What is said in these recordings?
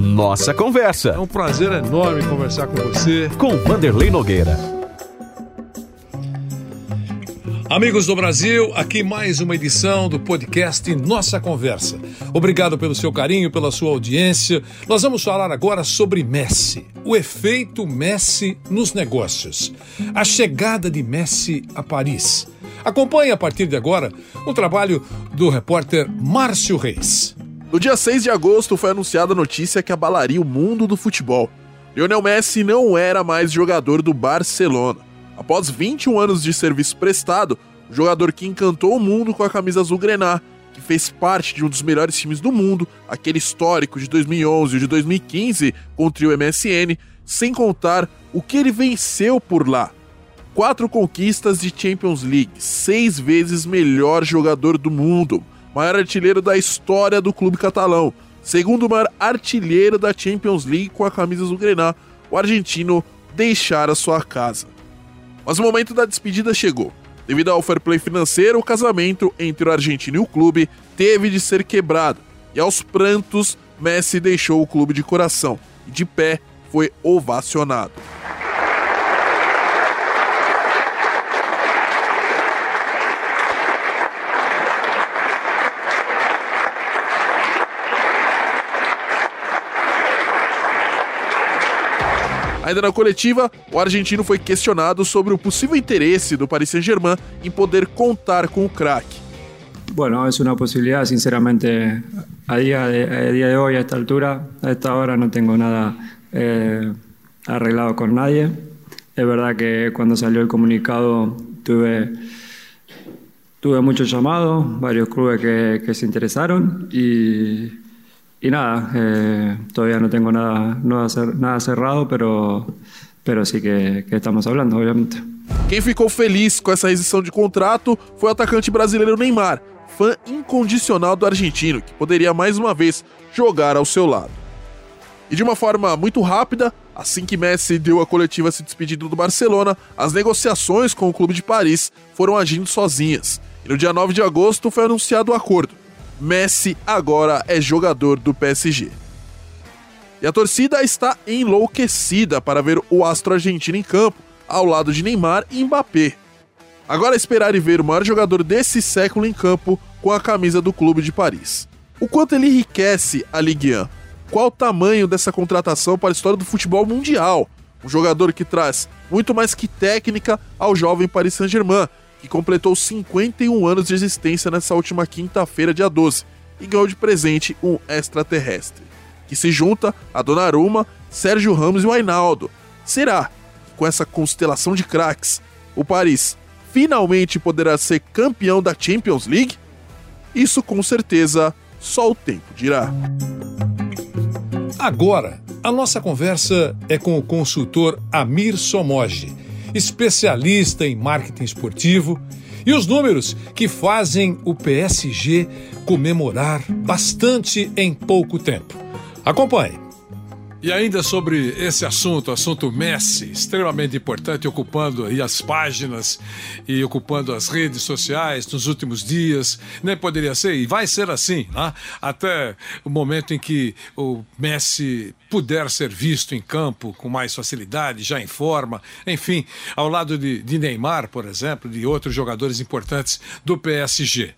Nossa Conversa. É um prazer enorme conversar com você. Com Vanderlei Nogueira. Amigos do Brasil, aqui mais uma edição do podcast Nossa Conversa. Obrigado pelo seu carinho, pela sua audiência. Nós vamos falar agora sobre Messi, o efeito Messi nos negócios, a chegada de Messi a Paris. Acompanhe a partir de agora o trabalho do repórter Márcio Reis. No dia 6 de agosto foi anunciada a notícia que abalaria o mundo do futebol. Lionel Messi não era mais jogador do Barcelona. Após 21 anos de serviço prestado, o jogador que encantou o mundo com a camisa azul grená, que fez parte de um dos melhores times do mundo, aquele histórico de 2011 e de 2015 contra o MSN, sem contar o que ele venceu por lá. Quatro conquistas de Champions League, seis vezes melhor jogador do mundo, maior artilheiro da história do clube catalão, segundo maior artilheiro da Champions League com a camisa azul grená, o argentino deixara sua casa. Mas o momento da despedida chegou. Devido ao fair play financeiro, o casamento entre o argentino e o clube teve de ser quebrado. E aos prantos, Messi deixou o clube de coração e de pé foi ovacionado. Ainda na coletiva, o argentino foi questionado sobre o possível interesse do Paris Saint-Germain em poder contar com o craque. Bueno, es una posibilidad, sinceramente, a día, de, a de hoy, a esta altura, a esta hora, no tengo nada eh, arreglado con nadie. Es verdad que cuando salió el comunicado tuve, tuve muchos llamados, varios clubes que, que se interesaron y y nada, eh, todavía no tengo nada, nada cerrado, pero, pero sí que, que estamos hablando, obviamente. Quem ficou feliz com essa rescisão de contrato foi o atacante brasileiro Neymar, fã incondicional do argentino, que poderia mais uma vez jogar ao seu lado. E de uma forma muito rápida, assim que Messi deu a coletiva se despedindo do Barcelona, as negociações com o clube de Paris foram agindo sozinhas. E no dia 9 de agosto foi anunciado o acordo. Messi agora é jogador do PSG. E a torcida está enlouquecida para ver o astro argentino em campo, ao lado de Neymar e Mbappé. Agora é esperar e ver o maior jogador desse século em campo com a camisa do clube de Paris. O quanto ele enriquece a Ligue 1? Qual o tamanho dessa contratação para a história do futebol mundial? Um jogador que traz muito mais que técnica ao jovem Paris Saint-Germain, que completou 51 anos de existência nessa última quinta-feira, dia 12, e ganhou de presente um extraterrestre, que se junta a Donnarumma, Sérgio Ramos e o Ainaldo. Será que com essa constelação de craques, o Paris finalmente poderá ser campeão da Champions League? Isso com certeza só o tempo dirá. Agora, a nossa conversa é com o consultor Amir Somoji especialista em marketing esportivo, e os números que fazem o PSG comemorar bastante em pouco tempo. Acompanhe. E ainda sobre esse assunto, assunto Messi, extremamente importante, ocupando as páginas e ocupando as redes sociais nos últimos dias, nem poderia ser, e vai ser assim, né? até o momento em que o Messi puder ser visto em campo com mais facilidade, já em forma, enfim, ao lado de, de Neymar, por exemplo, de outros jogadores importantes do PSG.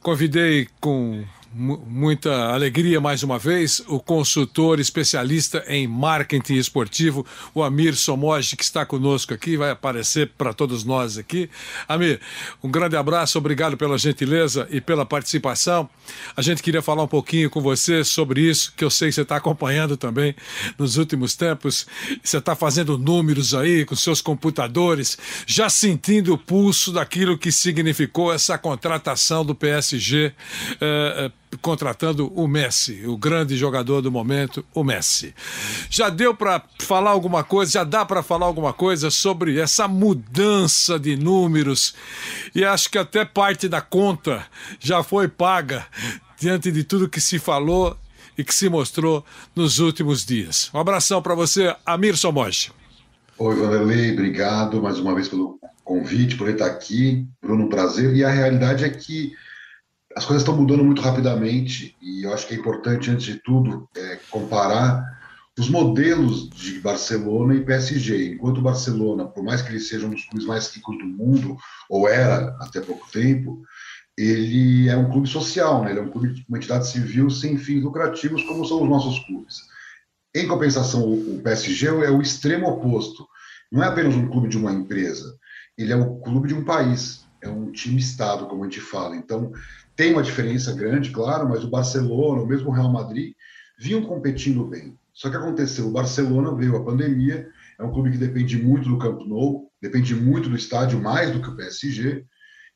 Convidei com muita alegria mais uma vez o consultor especialista em marketing esportivo, o Amir Somoji, que está conosco aqui, vai aparecer para todos nós aqui. Amir, um grande abraço, obrigado pela gentileza e pela participação. A gente queria falar um pouquinho com você sobre isso, que eu sei que você está acompanhando também nos últimos tempos. Você está fazendo números aí com seus computadores, já sentindo o pulso daquilo que significou essa contratação do PSG. Eh, eh, contratando o Messi, o grande jogador do momento, o Messi. Já deu para falar alguma coisa, já dá para falar alguma coisa sobre essa mudança de números e acho que até parte da conta já foi paga diante de tudo que se falou e que se mostrou nos últimos dias. Um abração para você, Amir Somoji. Oi, Vanderlei, obrigado mais uma vez pelo convite, por estar aqui. Bruno, prazer. E a realidade é que as coisas estão mudando muito rapidamente e eu acho que é importante, antes de tudo, é, comparar os modelos de Barcelona e PSG. Enquanto o Barcelona, por mais que ele seja um dos clubes mais ricos do mundo, ou era até pouco tempo, ele é um clube social, né? ele é um clube, uma entidade civil sem fins lucrativos, como são os nossos clubes. Em compensação, o PSG é o extremo oposto. Não é apenas um clube de uma empresa, ele é o clube de um país, é um time-estado, como a gente fala. Então, tem uma diferença grande, claro, mas o Barcelona, o mesmo Real Madrid, vinham competindo bem. Só que aconteceu, o Barcelona veio a pandemia, é um clube que depende muito do Camp Nou, depende muito do estádio, mais do que o PSG,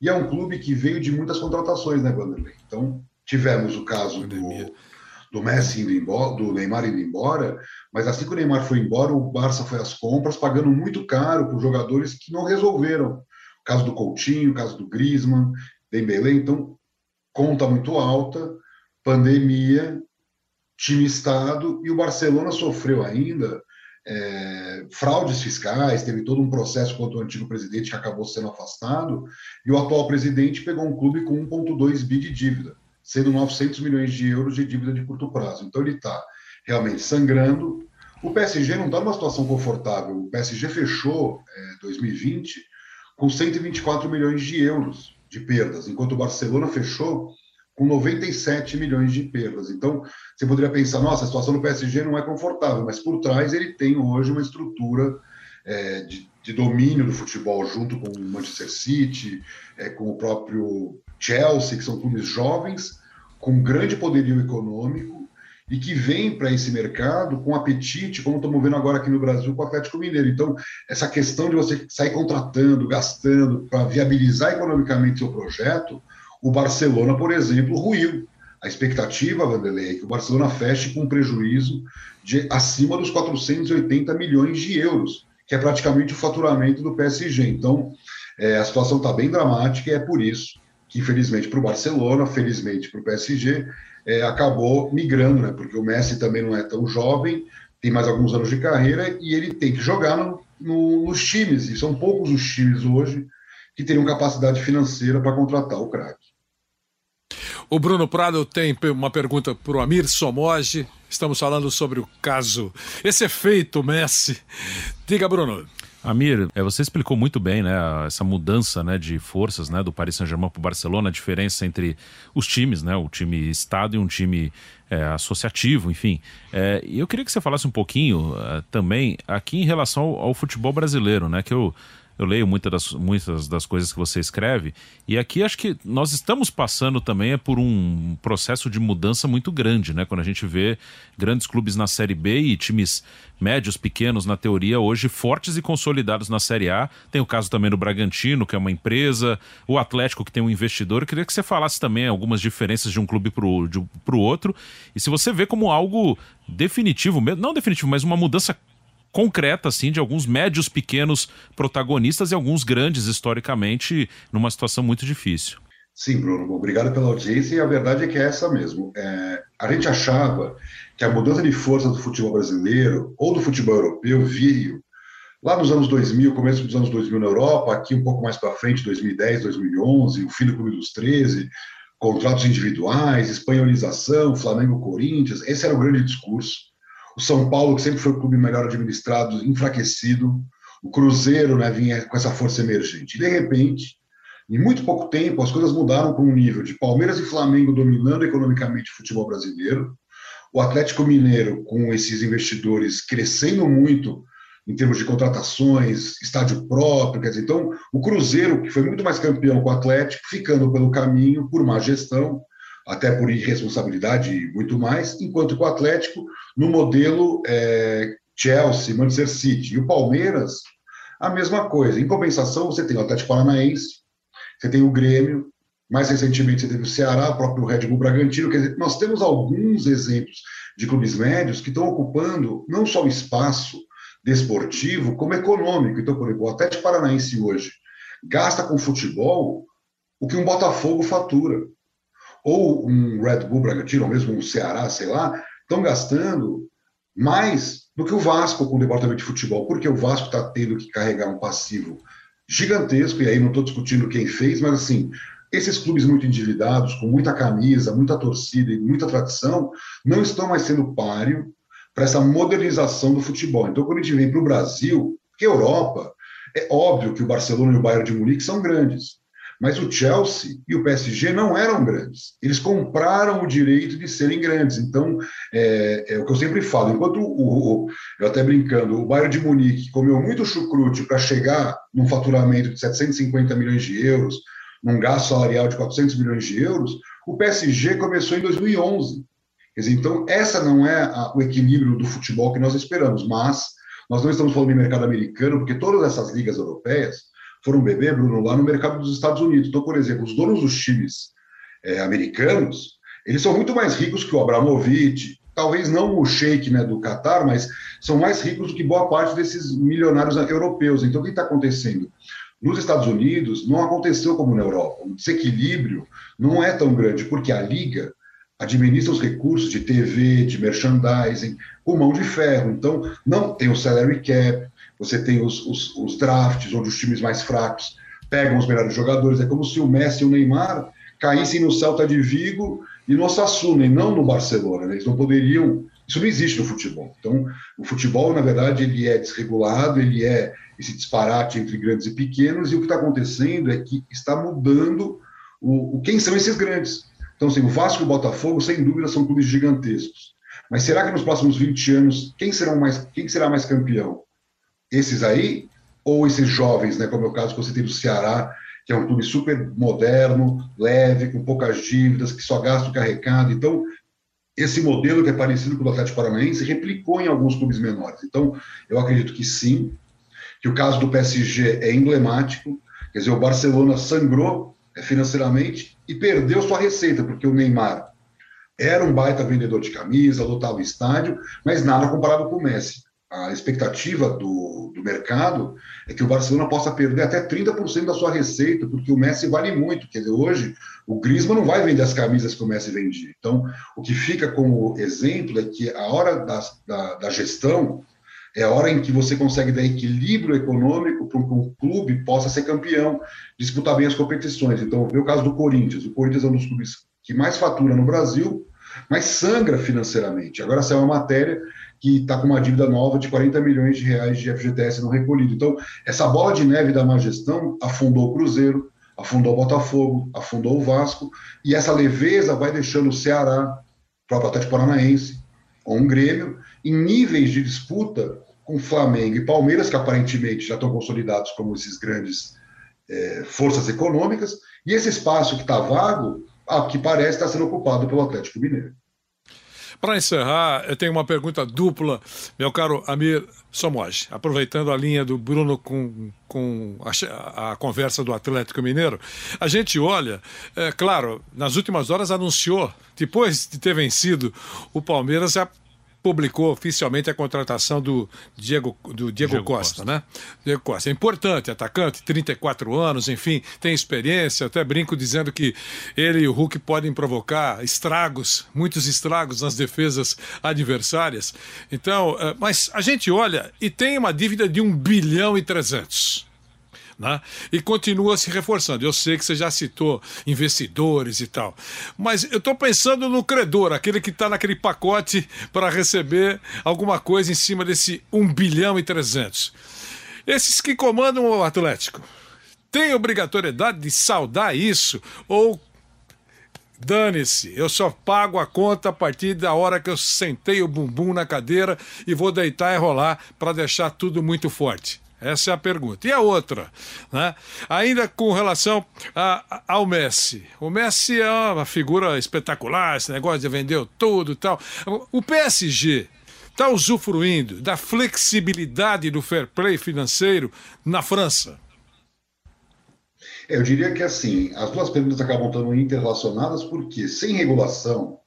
e é um clube que veio de muitas contratações, né, Vanderlei? Então, tivemos o caso do, do Messi indo embora, do Neymar indo embora, mas assim que o Neymar foi embora, o Barça foi às compras, pagando muito caro por jogadores que não resolveram. O caso do Coutinho, o caso do Griezmann, Dembélé, então, conta muito alta, pandemia, time-estado, e o Barcelona sofreu ainda é, fraudes fiscais, teve todo um processo contra o antigo presidente que acabou sendo afastado, e o atual presidente pegou um clube com 1,2 bi de dívida, sendo 900 milhões de euros de dívida de curto prazo. Então ele está realmente sangrando. O PSG não está numa situação confortável. O PSG fechou é, 2020 com 124 milhões de euros de perdas, enquanto o Barcelona fechou com 97 milhões de perdas. Então, você poderia pensar, nossa, a situação do PSG não é confortável, mas por trás ele tem hoje uma estrutura é, de, de, domínio do futebol, junto com o Manchester City, é, com o próprio Chelsea, que são clubes jovens, com grande poderio econômico e que vem para esse mercado com apetite, como estamos vendo agora aqui no Brasil com o Atlético Mineiro. Então, essa questão de você sair contratando, gastando, para viabilizar economicamente seu projeto, o Barcelona, por exemplo, ruiu. A expectativa, Vanderlei, é que o Barcelona feche com um prejuízo de acima dos 480 milhões de euros, que é praticamente o faturamento do PSG. Então, é, a situação está bem dramática e é por isso que, infelizmente, para o Barcelona, felizmente para o PSG, é, acabou migrando, né? Porque o Messi também não é tão jovem, tem mais alguns anos de carreira e ele tem que jogar no, no, nos times, e são poucos os times hoje que teriam capacidade financeira para contratar o craque. O Bruno Prado tem uma pergunta para o Amir Somoge. Estamos falando sobre o caso, esse efeito Messi. Diga, Bruno. Amir, é, você explicou muito bem, né, essa mudança, né, de forças, né, do Paris Saint-Germain para o Barcelona, a diferença entre os times, né, o time Estado e um time é, associativo, enfim. É, eu queria que você falasse um pouquinho uh, também aqui em relação ao, ao futebol brasileiro, né, que eu eu leio muitas das, muitas das coisas que você escreve, e aqui acho que nós estamos passando também é por um processo de mudança muito grande, né? Quando a gente vê grandes clubes na Série B e times médios, pequenos, na teoria, hoje fortes e consolidados na Série A. Tem o caso também do Bragantino, que é uma empresa, o Atlético, que tem um investidor. Eu queria que você falasse também algumas diferenças de um clube para o outro, e se você vê como algo definitivo, não definitivo, mas uma mudança concreta, assim, de alguns médios pequenos protagonistas e alguns grandes, historicamente, numa situação muito difícil. Sim, Bruno, obrigado pela audiência e a verdade é que é essa mesmo. É, a gente achava que a mudança de força do futebol brasileiro ou do futebol europeu veio lá nos anos 2000, começo dos anos 2000 na Europa, aqui um pouco mais para frente, 2010, 2011, o fim do Clube dos 13, contratos individuais, espanholização, Flamengo-Corinthians, esse era o grande discurso o São Paulo, que sempre foi o clube melhor administrado, enfraquecido, o Cruzeiro né, vinha com essa força emergente. De repente, em muito pouco tempo, as coisas mudaram para um nível de Palmeiras e Flamengo dominando economicamente o futebol brasileiro, o Atlético Mineiro, com esses investidores crescendo muito em termos de contratações, estádio próprio, quer dizer, então o Cruzeiro, que foi muito mais campeão com o Atlético, ficando pelo caminho por má gestão, até por irresponsabilidade e muito mais, enquanto que o Atlético, no modelo é, Chelsea, Manchester City e o Palmeiras, a mesma coisa. Em compensação, você tem o Atlético Paranaense, você tem o Grêmio, mais recentemente você teve o Ceará, o próprio Red Bull Bragantino, quer dizer, nós temos alguns exemplos de clubes médios que estão ocupando não só o espaço desportivo, como econômico. Então, por exemplo, o Atlético Paranaense hoje gasta com futebol o que um Botafogo fatura ou um Red Bull Bragantino, ou mesmo um Ceará, sei lá, estão gastando mais do que o Vasco com o departamento de futebol, porque o Vasco está tendo que carregar um passivo gigantesco, e aí não estou discutindo quem fez, mas assim, esses clubes muito endividados, com muita camisa, muita torcida e muita tradição, não estão mais sendo páreo para essa modernização do futebol. Então, quando a gente vem para o Brasil, que é Europa, é óbvio que o Barcelona e o Bayern de Munique são grandes, mas o Chelsea e o PSG não eram grandes. Eles compraram o direito de serem grandes. Então, é, é o que eu sempre falo. Enquanto o, o, eu até brincando, o Bayern de Munique comeu muito chucrute para chegar num faturamento de 750 milhões de euros, num gasto salarial de 400 milhões de euros, o PSG começou em 2011. Quer dizer, então, essa não é a, o equilíbrio do futebol que nós esperamos, mas nós não estamos falando de mercado americano, porque todas essas ligas europeias foram beber, Bruno, lá no mercado dos Estados Unidos. Então, por exemplo, os donos dos times é, americanos, eles são muito mais ricos que o Abramovich, talvez não o sheik né, do Qatar, mas são mais ricos do que boa parte desses milionários europeus. Então, o que está acontecendo? Nos Estados Unidos, não aconteceu como na Europa. O desequilíbrio não é tão grande, porque a Liga administra os recursos de TV, de merchandising, com mão de ferro. Então, não tem o salary cap, você tem os, os, os, drafts, onde os times mais fracos pegam os melhores jogadores. É como se o Messi e o Neymar caíssem no Celta de Vigo e no Osasuna, e não no Barcelona. Né? Eles não poderiam. Isso não existe no futebol. Então, o futebol, na verdade, ele é desregulado, ele é esse disparate entre grandes e pequenos, e o que está acontecendo é que está mudando o, o, quem são esses grandes. Então, assim, o Vasco e o Botafogo, sem dúvida, são clubes gigantescos. Mas será que nos próximos 20 anos, quem, serão mais, quem será mais campeão? Esses aí, ou esses jovens, né, como é o caso que você tem do Ceará, que é um clube super moderno, leve, com poucas dívidas, que só gasta o carregado. Então, esse modelo que é parecido com o do Atlético Paranaense replicou em alguns clubes menores. Então, eu acredito que sim, que o caso do PSG é emblemático, quer dizer, o Barcelona sangrou é, financeiramente e perdeu sua receita, porque o Neymar era um baita vendedor de camisa, lotava o estádio, mas nada comparado com o Messi a expectativa do, do mercado é que o Barcelona possa perder até 30% da sua receita, porque o Messi vale muito. Quer dizer, hoje o Griezmann não vai vender as camisas que o Messi vendia. Então, o que fica como exemplo é que a hora da, da, da gestão é a hora em que você consegue dar equilíbrio econômico para que um clube possa ser campeão, disputar bem as competições. Então, vê o caso do Corinthians. O Corinthians é um dos clubes que mais fatura no Brasil, mas sangra financeiramente. Agora saiu uma matéria que está com uma dívida nova de 40 milhões de reais de FGTS não recolhido. Então, essa bola de neve da má gestão afundou o Cruzeiro, afundou o Botafogo, afundou o Vasco, e essa leveza vai deixando o Ceará, o próprio Atlético Paranaense, ou um Grêmio, em níveis de disputa com Flamengo e Palmeiras, que aparentemente já estão consolidados como esses grandes é, forças econômicas, e esse espaço que está vago, ao que parece, está sendo ocupado pelo Atlético Mineiro. Para encerrar, eu tenho uma pergunta dupla, meu caro Amir Somoge. Aproveitando a linha do Bruno com, com a, a, conversa do Atlético Mineiro, a gente olha, é claro, nas últimas horas anunciou, depois de ter vencido o Palmeiras, já publicou oficialmente a contratação do Diego, do Diego, Diego Costa, Costa, né? Diego Costa. É importante, atacante, 34 anos, enfim, tem experiência. Até brinco dizendo que ele e o Hulk podem provocar estragos, muitos estragos nas defesas adversárias. Então, eh, mas a gente olha e tem uma dívida de 1 bilhão e 300 né? e continua se reforçando. Eu sei que você já citou investidores e tal, mas eu estou pensando no credor, aquele que está naquele pacote para receber alguma coisa em cima desse 1 bilhão e 300. Esses que comandam o Atlético têm obrigatoriedade de saldar isso ou Dane-se, eu só pago a conta a partir da hora que eu sentei o bumbum na cadeira e vou deitar e rolar para deixar tudo muito forte. Essa é a pergunta. E a outra, né? ainda com relação a, ao Messi. O Messi é uma figura espetacular, esse negócio de vender tudo e tal. O PSG está usufruindo da flexibilidade do fair play financeiro na França? Eu diria que assim, as duas perguntas acabam estando interrelacionadas porque sem regulação,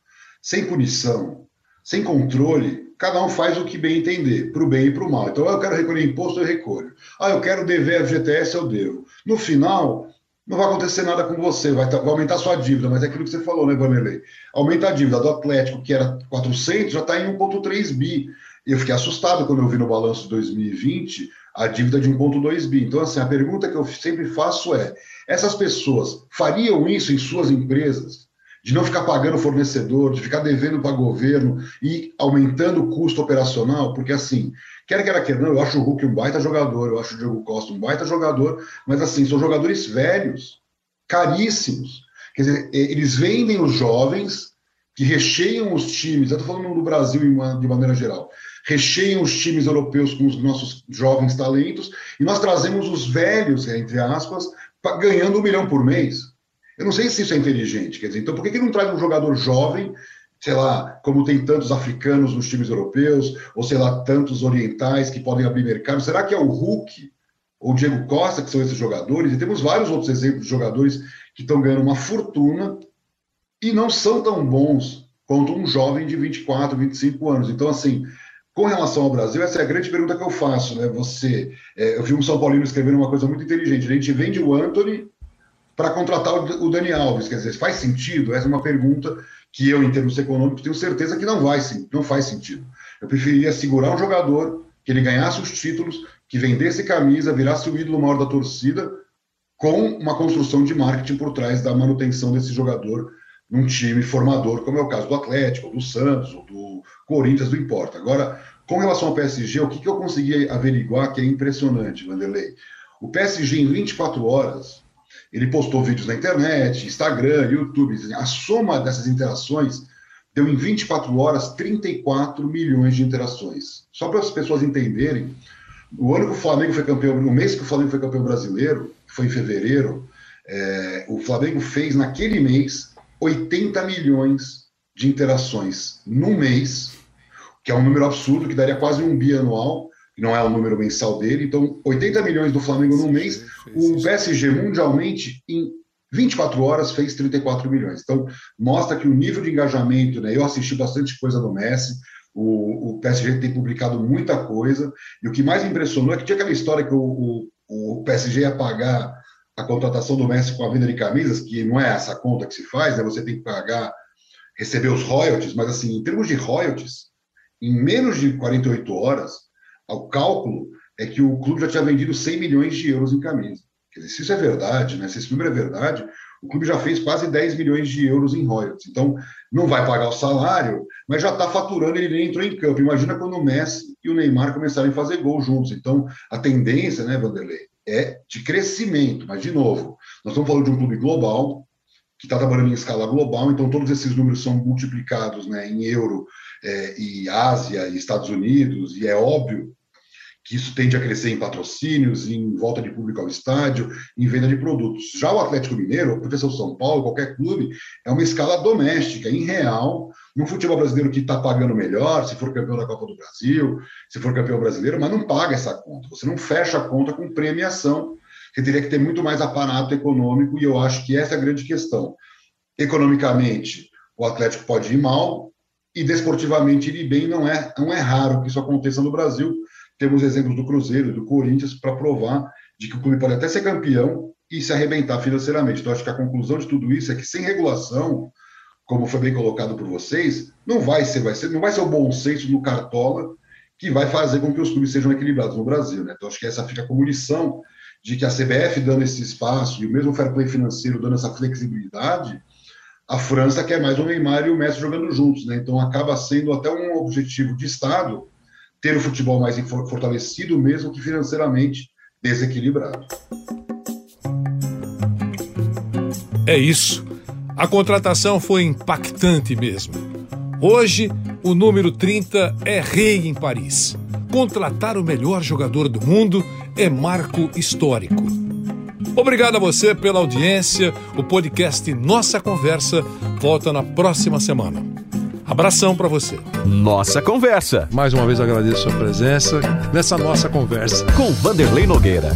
sem punição, sem controle, cada um faz o que bem entender, para o bem e para o mal. Então, eu quero recolher imposto, eu recolho. Ah, eu quero dever FGTS, eu devo. No final, não vai acontecer nada com você, vai, vai aumentar sua dívida, mas é aquilo que você falou, né, Vanderlei? Aumenta a dívida do Atlético, que era 400, já está em 1,3 bi. Eu fiquei assustado quando eu vi no balanço de 2020 a dívida de 1,2 bi. Então, assim, a pergunta que eu sempre faço é: essas pessoas fariam isso em suas empresas? De não ficar pagando fornecedor, de ficar devendo para governo e aumentando o custo operacional? Porque, assim, quer queira quer não, eu acho o Hulk um baita jogador, eu acho o Diego Costa um baita jogador, mas, assim, são jogadores velhos, caríssimos. Quer dizer, eles vendem os jovens que recheiam os times, eu estou falando do Brasil de maneira geral, recheiam os times europeus com os nossos jovens talentos, e nós trazemos os velhos, entre aspas, ganhando um milhão por mês. Eu não sei se isso é inteligente. Quer dizer, então por que, que não traz um jogador jovem, sei lá, como tem tantos africanos nos times europeus, ou sei lá, tantos orientais que podem abrir mercado? Será que é o Hulk ou o Diego Costa que são esses jogadores? E temos vários outros exemplos de jogadores que estão ganhando uma fortuna e não são tão bons quanto um jovem de 24, 25 anos. Então, assim, com relação ao Brasil, essa é a grande pergunta que eu faço, né? Você, é, eu vi um São Paulino escrevendo uma coisa muito inteligente. A gente vende o Anthony para contratar o, Dani Alves, quer dizer, faz sentido? Essa é uma pergunta que eu, em termos econômicos, tenho certeza que não vai, não faz sentido. Eu preferiria segurar um jogador que ele ganhasse os títulos, que vendesse camisa, virasse o ídolo maior da torcida, com uma construção de marketing por trás da manutenção desse jogador num time formador, como é o caso do Atlético, do Santos, do Corinthians, não importa. Agora, com relação ao PSG, o que, que eu consegui averiguar que é impressionante, Vanderlei? O PSG, em 24 horas, ele postou vídeos na internet, Instagram, YouTube. A soma dessas interações deu em 24 horas 34 milhões de interações. Só para as pessoas entenderem, o ano que o Flamengo foi campeão, no mês que o Flamengo foi campeão brasileiro, que foi em fevereiro, é, o Flamengo fez naquele mês 80 milhões de interações no mês, que é um número absurdo, que daria quase um bianual, que não é o número mensal dele. Então, 80 milhões do Flamengo no mês, o PSG mundialmente, em 24 horas, fez 34 milhões. Então, mostra que o nível de engajamento, né? Eu assisti bastante coisa do Messi, o, o PSG tem publicado muita coisa, e o que mais impressionou é que tinha aquela história que o, o, o PSG ia pagar a contratação do Messi com a venda de camisas, que não é essa conta que se faz, né? Você tem que pagar, receber os royalties, mas assim, em termos de royalties, em menos de 48 horas, o cálculo é que o clube já tinha vendido 100 milhões de euros em camisa. Quer dizer, se isso é verdade, né? se esse número é verdade, o clube já fez quase 10 milhões de euros em royalties. Então, não vai pagar o salário, mas já está faturando, ele nem entrou em campo. Imagina quando o Messi e o Neymar começarem a fazer gol juntos. Então, a tendência, né, Vanderlei, é de crescimento. Mas, de novo, nós estamos falando de um clube global, que está trabalhando em escala global, então todos esses números são multiplicados né, em euro é, e Ásia e Estados Unidos, e é óbvio que isso tende a crescer em patrocínios, em volta de público ao estádio, em venda de produtos. Já o Atlético Mineiro, o Professor São Paulo, qualquer clube, é uma escala doméstica, em real, no futebol brasileiro que está pagando melhor, se for campeão da Copa do Brasil, se for campeão brasileiro, mas não paga essa conta. Você não fecha a conta com premiação. Você teria que ter muito mais aparato econômico, e eu acho que essa é a grande questão. Economicamente, o Atlético pode ir mal, e desportivamente ir bem não é, não é raro que isso aconteça no Brasil. Temos exemplos do Cruzeiro, do Corinthians, para provar de que o clube pode até ser campeão e se arrebentar financeiramente. Então, acho que a conclusão de tudo isso é que sem regulação, como foi bem colocado por vocês, não vai ser, vai ser, não vai ser o bom senso no Cartola que vai fazer com que os clubes sejam equilibrados no Brasil. Né? Então, acho que essa fica como lição de que a CBF dando esse espaço e o mesmo fair play financeiro dando essa flexibilidade, a França quer mais o Neymar e o Messi jogando juntos, né? Então acaba sendo até um objetivo de Estado ter o futebol mais fortalecido, mesmo que financeiramente desequilibrado. É isso. A contratação foi impactante mesmo. Hoje, o número 30 é rei em Paris. Contratar o melhor jogador do mundo é marco histórico. Obrigado a você pela audiência. O podcast Nossa Conversa volta na próxima semana. Abração para você. Nossa Conversa. Mais uma vez agradeço a sua presença nessa nossa conversa. Com Vanderlei Nogueira.